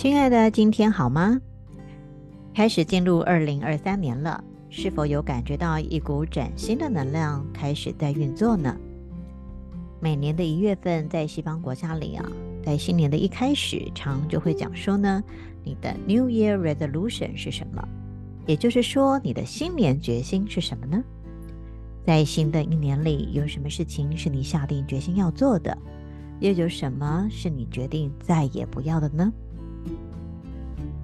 亲爱的，今天好吗？开始进入二零二三年了，是否有感觉到一股崭新的能量开始在运作呢？每年的一月份，在西方国家里啊，在新年的一开始，常就会讲说呢，你的 New Year Resolution 是什么？也就是说，你的新年决心是什么呢？在新的一年里，有什么事情是你下定决心要做的？又有什么是你决定再也不要的呢？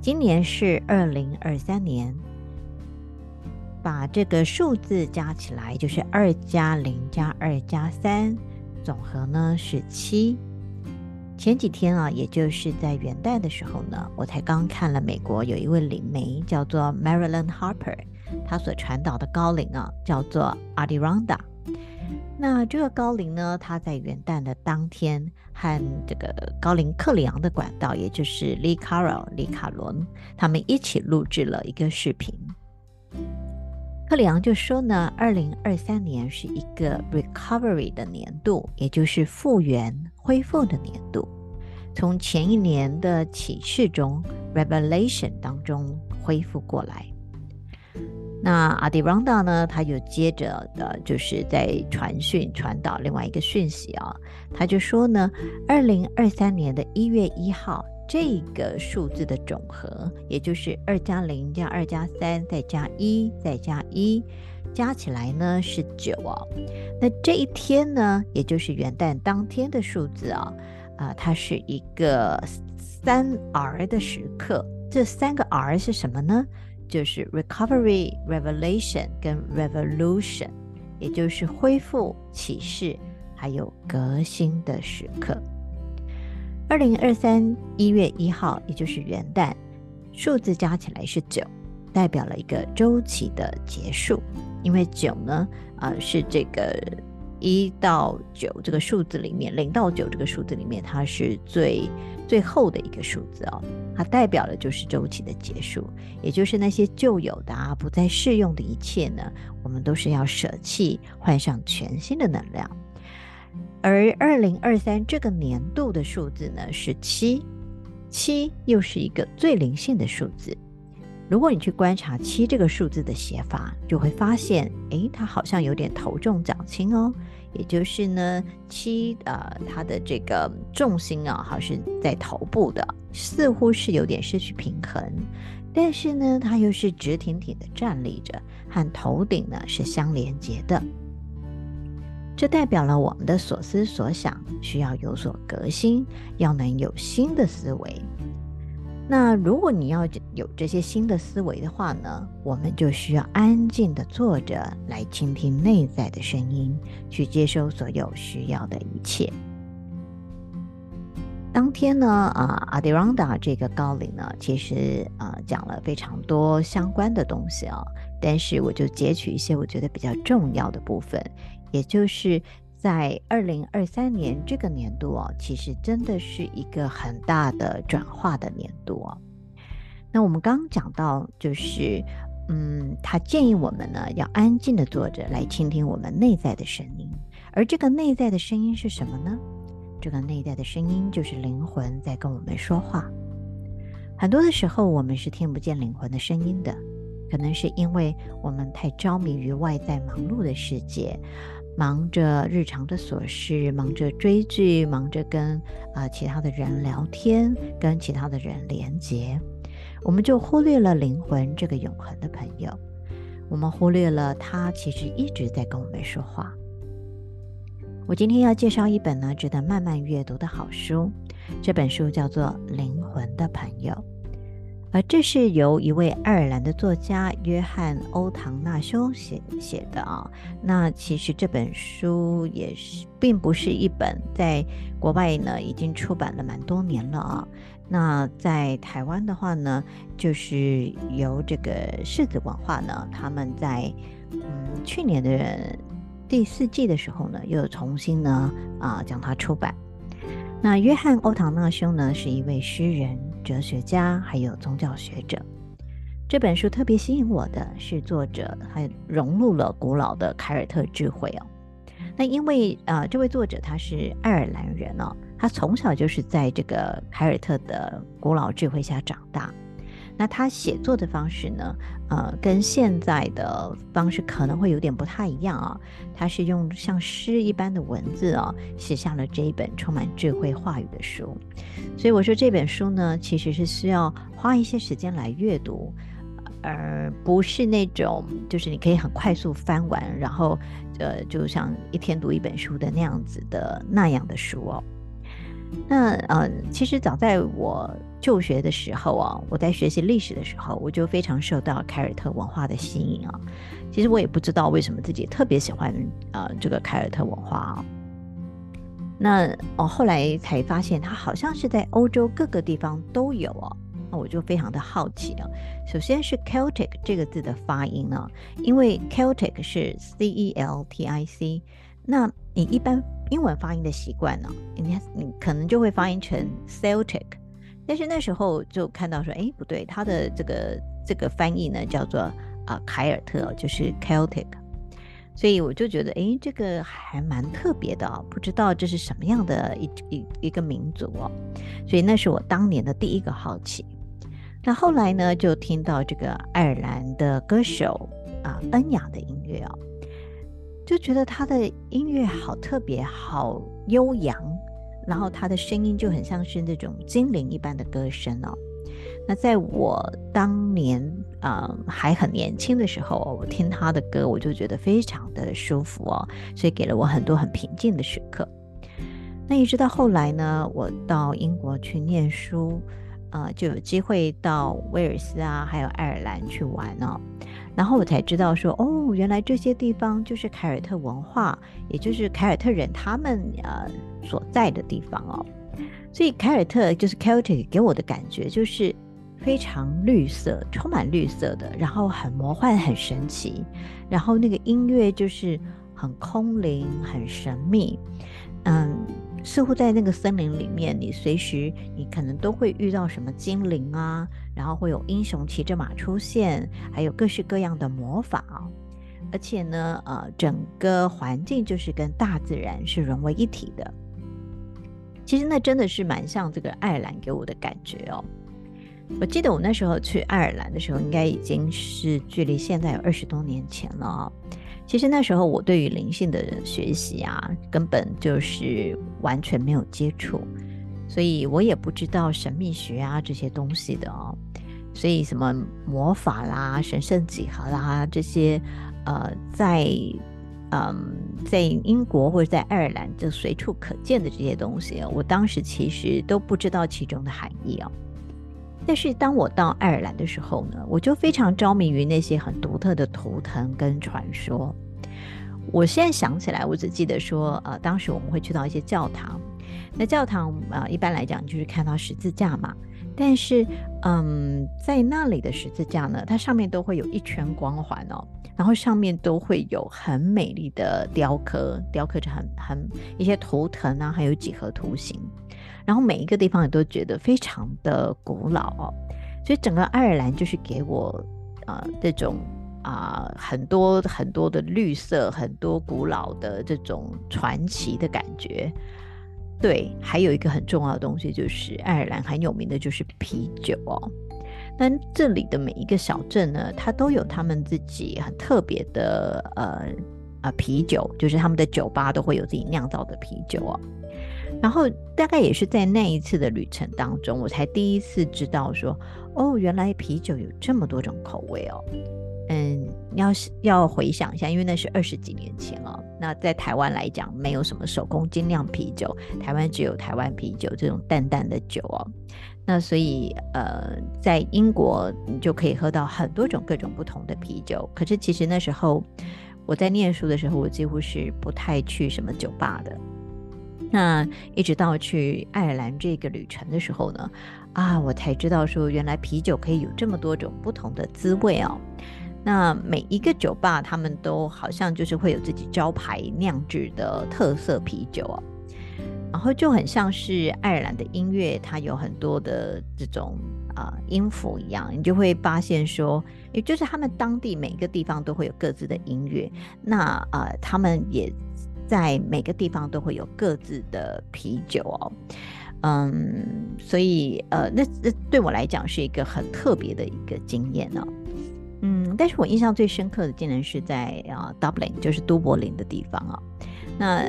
今年是二零二三年，把这个数字加起来就是二加零加二加三，总和呢是七。前几天啊，也就是在元旦的时候呢，我才刚看了美国有一位灵媒叫做 Marilyn Harper，她所传导的高龄啊叫做 Adirondack。那这个高灵呢，他在元旦的当天和这个高灵克里昂的管道，也就是 Lee Carroll 李卡伦，他们一起录制了一个视频。克里昂就说呢，二零二三年是一个 recovery 的年度，也就是复原恢复的年度，从前一年的启示中 revelation 当中恢复过来。那阿迪朗达呢？他又接着的，就是在传讯传导另外一个讯息啊。他就说呢，二零二三年的一月一号，这个数字的总和，也就是二加零加二加三再加一再加一，加起来呢是九哦。那这一天呢，也就是元旦当天的数字啊，啊，它是一个三 R 的时刻。这三个 R 是什么呢？就是 recovery、revelation 跟 revolution，也就是恢复、启示，还有革新的时刻。二零二三一月一号，也就是元旦，数字加起来是九，代表了一个周期的结束。因为九呢，啊、是这个一到九这个数字里面，零到九这个数字里面，它是最。最后的一个数字哦，它代表的就是周期的结束，也就是那些旧有的啊，不再适用的一切呢，我们都是要舍弃，换上全新的能量。而二零二三这个年度的数字呢是七，七又是一个最灵性的数字。如果你去观察七这个数字的写法，就会发现，诶，它好像有点头重脚轻哦。也就是呢，七呃，它的这个重心啊，好像是在头部的，似乎是有点失去平衡。但是呢，它又是直挺挺的站立着，和头顶呢是相连接的。这代表了我们的所思所想需要有所革新，要能有新的思维。那如果你要有这些新的思维的话呢，我们就需要安静的坐着来倾听内在的声音，去接收所有需要的一切。当天呢，啊，阿迪朗达这个高领呢，其实啊讲了非常多相关的东西啊，但是我就截取一些我觉得比较重要的部分，也就是。在二零二三年这个年度哦，其实真的是一个很大的转化的年度哦。那我们刚刚讲到，就是嗯，他建议我们呢要安静的坐着来倾听我们内在的声音，而这个内在的声音是什么呢？这个内在的声音就是灵魂在跟我们说话。很多的时候，我们是听不见灵魂的声音的，可能是因为我们太着迷于外在忙碌的世界。忙着日常的琐事，忙着追剧，忙着跟啊、其他的人聊天，跟其他的人连接，我们就忽略了灵魂这个永恒的朋友，我们忽略了他其实一直在跟我们说话。我今天要介绍一本呢值得慢慢阅读的好书，这本书叫做《灵魂的朋友》，而这是由一位爱尔兰的作家约翰·欧唐纳修写写的啊。那其实这本书也是并不是一本在国外呢已经出版了蛮多年了啊。那在台湾的话呢，就是由这个柿子文化呢，他们在嗯去年的第四季的时候呢，又重新呢啊将它出版。那约翰·欧唐纳修呢，是一位诗人、哲学家，还有宗教学者。这本书特别吸引我的是，作者还融入了古老的凯尔特智慧哦。那因为啊、这位作者他是爱尔兰人哦，他从小就是在这个凯尔特的古老智慧下长大。那他写作的方式呢，呃，跟现在的方式可能会有点不太一样啊。他是用像诗一般的文字啊，写下了这一本充满智慧话语的书。所以我说这本书呢，其实是需要花一些时间来阅读，而不是那种就是你可以很快速翻完，然后呃，就像一天读一本书的那样子的那样的书哦。那呃，其实早在我。就学的时候啊，我在学习历史的时候，我就非常受到凯尔特文化的吸引啊。其实我也不知道为什么自己特别喜欢啊、呃、这个凯尔特文化啊。那哦，后来才发现它好像是在欧洲各个地方都有哦。那我就非常的好奇啊。首先是 Celtic 这个字的发音呢，因为 Celtic 是 C E L T I C，那你一般英文发音的习惯呢，你你可能就会发音成 Celtic。但是那时候就看到说，哎，不对，他的这个这个翻译呢叫做啊凯尔特，就是 Celtic，所以我就觉得，哎，这个还蛮特别的哦，不知道这是什么样的一一一个民族哦，所以那是我当年的第一个好奇。那后来呢，就听到这个爱尔兰的歌手啊恩雅的音乐哦，就觉得他的音乐好特别，好悠扬。然后他的声音就很像是那种精灵一般的歌声哦。那在我当年啊、呃、还很年轻的时候，我听他的歌，我就觉得非常的舒服哦，所以给了我很多很平静的时刻。那一直到后来呢，我到英国去念书，啊、呃，就有机会到威尔斯啊，还有爱尔兰去玩哦。然后我才知道说，哦，原来这些地方就是凯尔特文化，也就是凯尔特人他们呃所在的地方哦。所以凯尔特就是 Celtic 给我的感觉就是非常绿色，充满绿色的，然后很魔幻、很神奇，然后那个音乐就是很空灵、很神秘，嗯。似乎在那个森林里面，你随时你可能都会遇到什么精灵啊，然后会有英雄骑着马出现，还有各式各样的魔法，而且呢，呃，整个环境就是跟大自然是融为一体的。其实那真的是蛮像这个爱尔兰给我的感觉哦。我记得我那时候去爱尔兰的时候，应该已经是距离现在有二十多年前了哦。其实那时候我对于灵性的学习啊，根本就是完全没有接触，所以我也不知道神秘学啊这些东西的哦。所以什么魔法啦、神圣几何啦这些，呃，在嗯在英国或者在爱尔兰就随处可见的这些东西，我当时其实都不知道其中的含义哦。但是当我到爱尔兰的时候呢，我就非常着迷于那些很独特的图腾跟传说。我现在想起来，我只记得说，呃，当时我们会去到一些教堂，那教堂啊，一般来讲就是看到十字架嘛。但是，嗯，在那里的十字架呢，它上面都会有一圈光环哦，然后上面都会有很美丽的雕刻，雕刻着很很一些图腾啊，还有几何图形。然后每一个地方也都觉得非常的古老哦，所以整个爱尔兰就是给我啊、呃、这种啊、很多很多的绿色，很多古老的这种传奇的感觉。对，还有一个很重要的东西就是爱尔兰很有名的就是啤酒哦。那这里的每一个小镇呢，它都有他们自己很特别的呃呃啤酒，就是他们的酒吧都会有自己酿造的啤酒哦。然后大概也是在那一次的旅程当中，我才第一次知道说，哦，原来啤酒有这么多种口味哦。嗯，要要回想一下，因为那是二十几年前哦。那在台湾来讲，没有什么手工精酿啤酒，台湾只有台湾啤酒这种淡淡的酒哦。那所以呃，在英国你就可以喝到很多种各种不同的啤酒。可是其实那时候我在念书的时候，我几乎是不太去什么酒吧的。那一直到去爱尔兰这个旅程的时候呢，啊，我才知道说原来啤酒可以有这么多种不同的滋味哦。那每一个酒吧他们都好像就是会有自己招牌酿制的特色啤酒哦，然后就很像是爱尔兰的音乐，它有很多的这种啊、音符一样，你就会发现说，也就是他们当地每个地方都会有各自的音乐，那啊、呃，他们也。在每个地方都会有各自的啤酒哦，嗯，所以呃，那那对我来讲是一个很特别的一个经验呢、哦，嗯，但是我印象最深刻的竟然是在啊 Dublin，就是都柏林的地方啊、那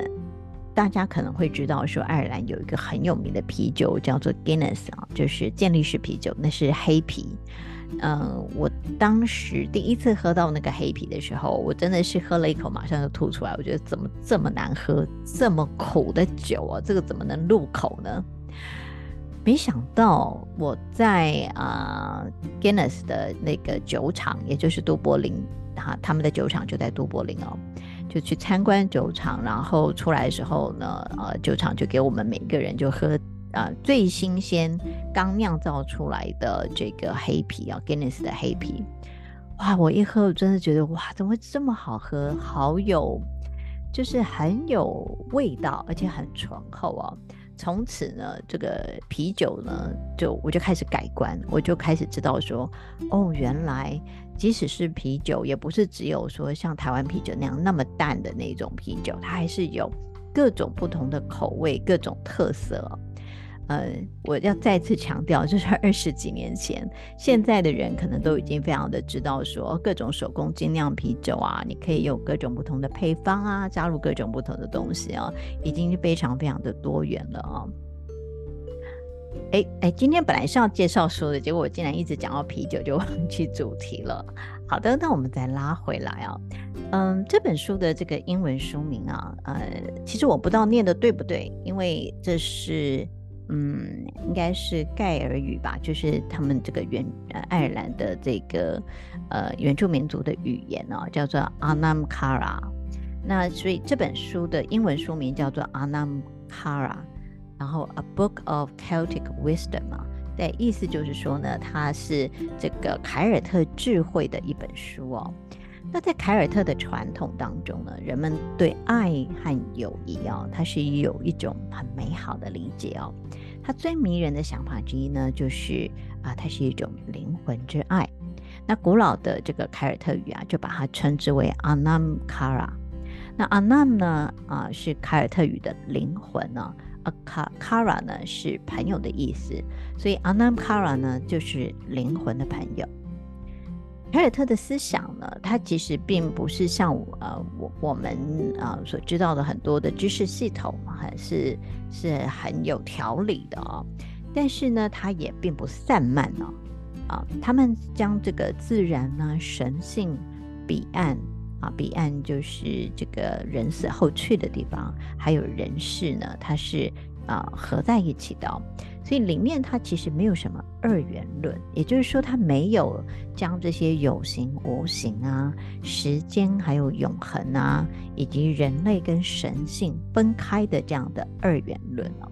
大家可能会知道说，爱尔兰有一个很有名的啤酒叫做 Guinness 啊，就是健力士啤酒，那是黑啤。嗯，我当时第一次喝到那个黑啤的时候，我真的是喝了一口，马上就吐出来。我觉得怎么这么难喝，这么苦的酒啊，这个怎么能入口呢？没想到我在啊、Guinness 的那个酒厂，也就是都柏林，哈，他们的酒厂就在都柏林哦，就去参观酒厂，然后出来的时候呢，呃，酒厂就给我们每个人就喝。啊，最新鲜刚酿造出来的这个黑啤啊，Guinness 的黑啤，哇！我一喝，我真的觉得哇，怎么会这么好喝？好有，就是很有味道，而且很醇厚哦。从此呢，这个啤酒呢，就我就开始改观，我就开始知道说，哦，原来即使是啤酒，也不是只有说像台湾啤酒那样那么淡的那种啤酒，它还是有各种不同的口味，各种特色。呃，我要再次强调，就是 二十几年前，现在的人可能都已经非常的知道说，各种手工精酿啤酒啊，你可以有各种不同的配方啊，加入各种不同的东西啊，已经非常非常的多元了啊。哎哎，今天本来是要介绍书的，结果我竟然一直讲到啤酒，就 忘记主题了。好的，那我们再拉回来啊。嗯，这本书的这个英文书名啊，呃，其实我不知道念的对不对，因为这是。嗯，应该是盖尔语吧，就是他们这个原呃爱尔兰的这个呃原住民族的语言哦，叫做 Anam Cara。那所以这本书的英文书名叫做 Anam Cara，然后 A Book of Celtic Wisdom 啊，对，意思就是说呢，它是这个凯尔特智慧的一本书哦。那在凯尔特的传统当中呢，人们对爱和友谊啊，它是有一种很美好的理解哦。它最迷人的想法之一呢，就是啊，它是一种灵魂之爱。那古老的这个凯尔特语啊，就把它称之为 Anam Cara。那 Anam 呢，啊，是凯尔特语的灵魂呢，啊，Cara 呢是朋友的意思，所以 Anam Cara 呢就是灵魂的朋友。凯尔特的思想呢，它其实并不是像呃我我们、呃、所知道的很多的知识系统，还是是很有条理的哦。但是呢，它也并不散漫呢、哦。啊，他们将这个自然呢、神性、彼岸啊，彼岸就是这个人死后去的地方，还有人世呢，它是啊合在一起的、所以里面它其实没有什么二元论，也就是说，它没有将这些有形无形啊、时间还有永恒啊，以及人类跟神性分开的这样的二元论哦。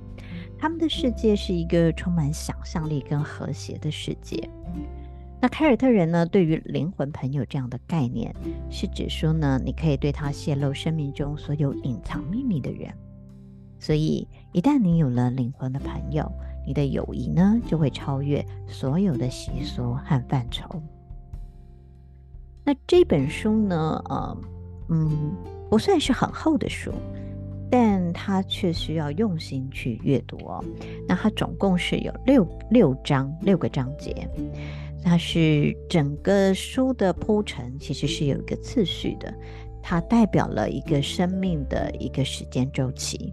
他们的世界是一个充满想象力跟和谐的世界。那凯尔特人呢，对于灵魂朋友这样的概念，是指说呢，你可以对他泄露生命中所有隐藏秘密的人。所以，一旦你有了灵魂的朋友，你的友谊呢，就会超越所有的习俗和范畴。那这本书呢，呃，嗯，不算是很厚的书，但它却需要用心去阅读哦。那它总共是有六六章，六个章节。它是整个书的铺陈，其实是有一个次序的，它代表了一个生命的一个时间周期。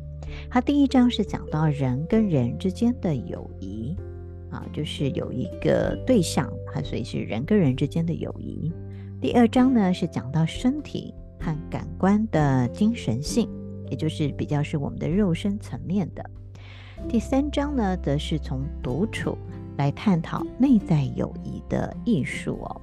它第一章是讲到人跟人之间的友谊，啊，就是有一个对象，它，所以是人跟人之间的友谊。第二章呢是讲到身体和感官的精神性，也就是比较是我们的肉身层面的。第三章呢则是从独处来探讨内在友谊的艺术哦。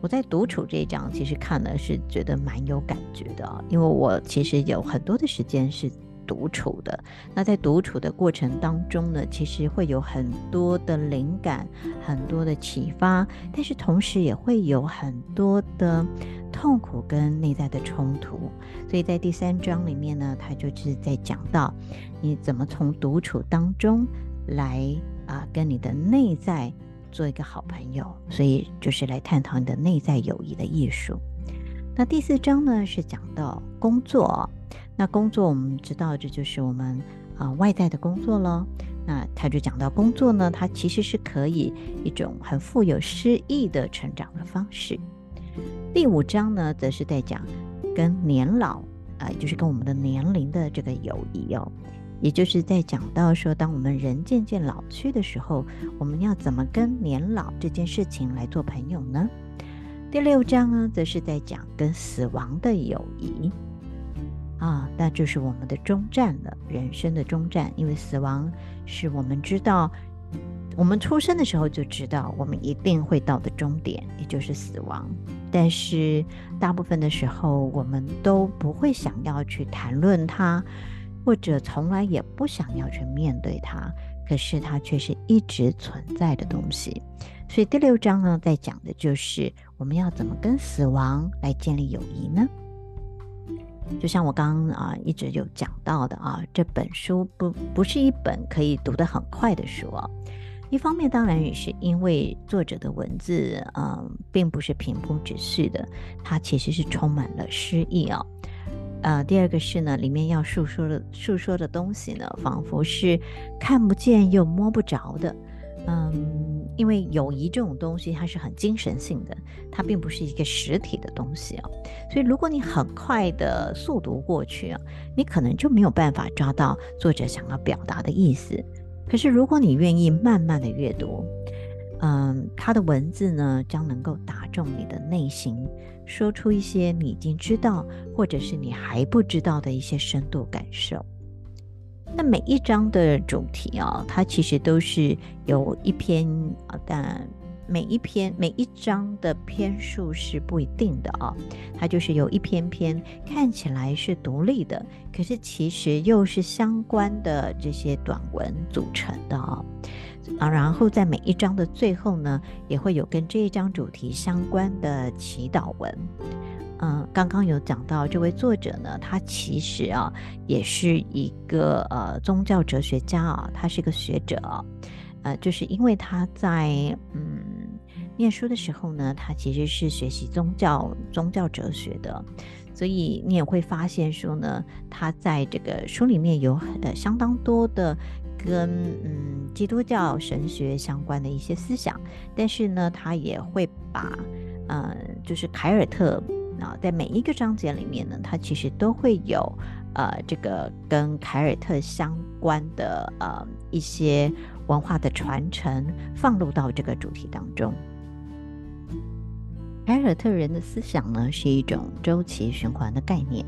我在独处这一章其实看了是觉得蛮有感觉的，因为我其实有很多的时间是独处的。那在独处的过程当中呢，其实会有很多的灵感，很多的启发，但是同时也会有很多的痛苦跟内在的冲突。所以在第三章里面呢，他就是在讲到你怎么从独处当中来啊，跟你的内在。做一个好朋友，所以就是来探讨你的内在友谊的艺术。那第四章呢，是讲到工作。那工作我们知道，这就是我们啊、外在的工作咯。那他就讲到工作呢，它其实是可以一种很富有诗意的成长的方式。第五章呢，则是在讲跟年老啊、呃，就是跟我们的年龄的这个友谊哦。也就是在讲到说，当我们人渐渐老去的时候，我们要怎么跟年老这件事情来做朋友呢？第六章呢，则是在讲跟死亡的友谊啊，那就是我们的终站了，人生的终站。因为死亡是我们知道，我们出生的时候就知道，我们一定会到的终点，也就是死亡。但是大部分的时候，我们都不会想要去谈论它。或者从来也不想要去面对它，可是它却是一直存在的东西。所以第六章呢，在讲的就是我们要怎么跟死亡来建立友谊呢？就像我刚刚啊一直有讲到的啊，这本书不不是一本可以读得很快的书啊。一方面当然也是因为作者的文字嗯，并不是平铺直叙的，它其实是充满了诗意啊。呃，第二个是呢，里面要诉说的诉说的东西呢，仿佛是看不见又摸不着的。嗯，因为友谊这种东西，它是很精神性的，它并不是一个实体的东西啊。所以，如果你很快的速读过去啊，你可能就没有办法抓到作者想要表达的意思。可是，如果你愿意慢慢的阅读，嗯，他的文字呢，将能够打中你的内心。说出一些你已经知道，或者是你还不知道的一些深度感受。那每一章的主题啊，它其实都是有一篇，但每一篇每一章的篇数是不一定的啊。它就是有一篇篇看起来是独立的，可是其实又是相关的这些短文组成的啊。啊，然后在每一章的最后呢，也会有跟这一章主题相关的祈祷文。嗯，刚刚有讲到这位作者呢，他其实啊也是一个呃宗教哲学家啊，他是个学者，呃，就是因为他在嗯念书的时候呢，他其实是学习宗教宗教哲学的，所以你也会发现说呢，他在这个书里面有呃相当多的。跟嗯基督教神学相关的一些思想，但是呢，他也会把呃，就是凯尔特啊，在每一个章节里面呢，他其实都会有呃这个跟凯尔特相关的呃一些文化的传承放入到这个主题当中。凯尔特人的思想呢，是一种周期循环的概念。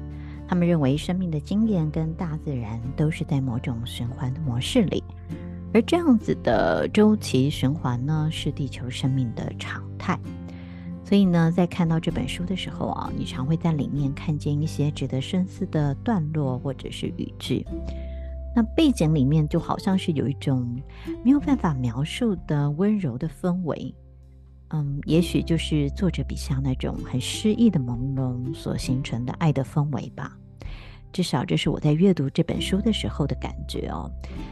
他们认为生命的经验跟大自然都是在某种循环的模式里，而这样子的周期循环呢，是地球生命的常态。所以呢，在看到这本书的时候啊，你常会在里面看见一些值得深思的段落或者是语句。那背景里面就好像是有一种没有办法描述的温柔的氛围。嗯，也许就是作者笔下那种很诗意的朦胧所形成的爱的氛围吧。至少这是我在阅读这本书的时候的感觉哦。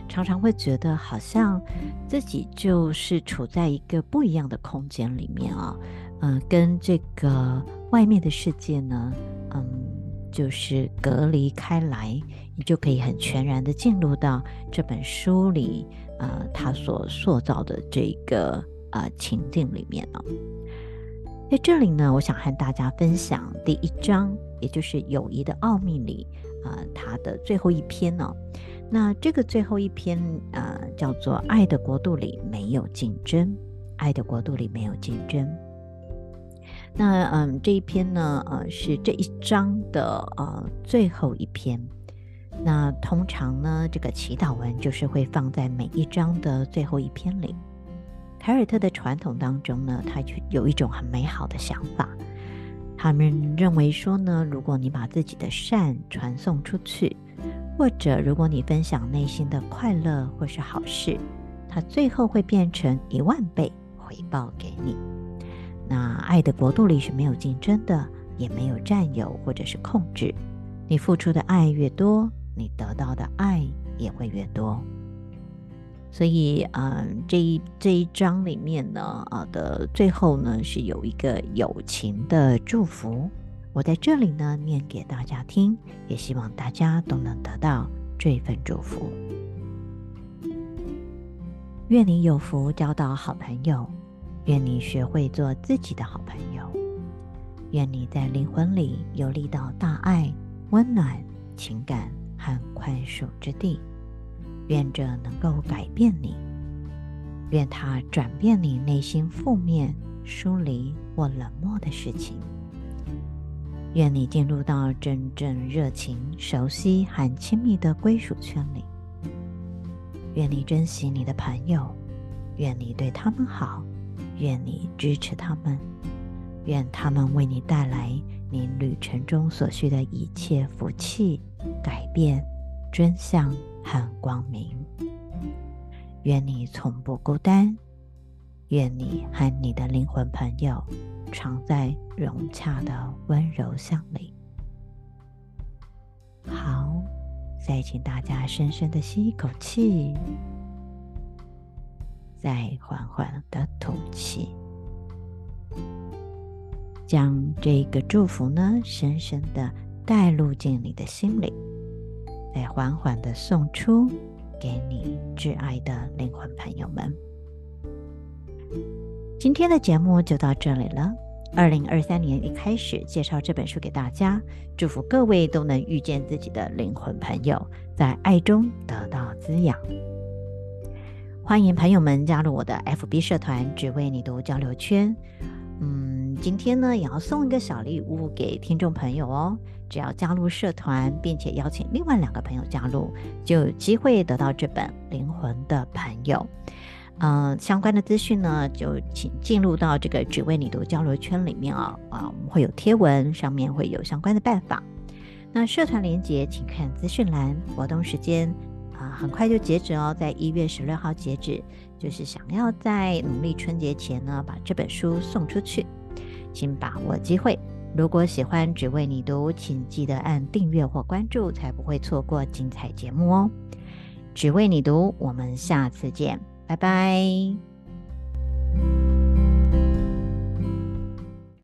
常常会觉得好像自己就是处在一个不一样的空间里面啊，嗯，跟这个外面的世界呢，嗯，就是隔离开来，你就可以很全然的进入到这本书里，呃，他所塑造的这个。呃，情境里面了，在这里呢，我想和大家分享第一章，也就是《友谊的奥秘》里，呃，他的最后一篇呢、那这个最后一篇、呃，叫做《爱的国度里没有竞争》，爱的国度里没有竞争。那嗯，这一篇呢，呃，是这一章的呃最后一篇。那通常呢，这个祈祷文就是会放在每一章的最后一篇里。凯尔特的传统当中呢，他就有一种很美好的想法。他们认为说呢，如果你把自己的善传送出去，或者如果你分享内心的快乐或是好事，它最后会变成一万倍回报给你。那爱的国度里是没有竞争的，也没有占有或者是控制。你付出的爱越多，你得到的爱也会越多。所以，嗯，这一这一章里面呢，啊的最后呢，是有一个友情的祝福。我在这里呢，念给大家听，也希望大家都能得到这份祝福。愿你有福交到好朋友，愿你学会做自己的好朋友，愿你在灵魂里游历到大爱、温暖、情感和宽恕之地。愿这能够改变你，愿它转变你内心负面、疏离或冷漠的事情。愿你进入到真正热情、熟悉和亲密的归属圈里。愿你珍惜你的朋友，愿你对他们好，愿你支持他们，愿他们为你带来你旅程中所需的一切福气、改变、真相。和光明，愿你从不孤单，愿你和你的灵魂朋友常在融洽的温柔乡里。好，再请大家深深的吸一口气，再缓缓的吐气，将这个祝福呢，深深的带入进你的心里。再缓缓地送出给你挚爱的灵魂朋友们。今天的节目就到这里了。二零二三年一开始介绍这本书给大家，祝福各位都能遇见自己的灵魂朋友，在爱中得到滋养。欢迎朋友们加入我的 FB 社团“只为你读交流圈”。嗯，今天呢也要送一个小礼物给听众朋友哦。只要加入社团，并且邀请另外两个朋友加入，就有机会得到这本《灵魂的朋友》。呃，相关的资讯呢，就请进入到这个“只为你读”交流圈里面、哦。啊、我们会有贴文，上面会有相关的办法。那社团连结，请看资讯栏。活动时间啊、很快就截止哦，在一月十六号截止。就是想要在农历春节前呢，把这本书送出去，请把握机会。如果喜欢只为你读请记得按订阅或关注才不会错过精彩节目哦。只为你读我们下次见拜拜。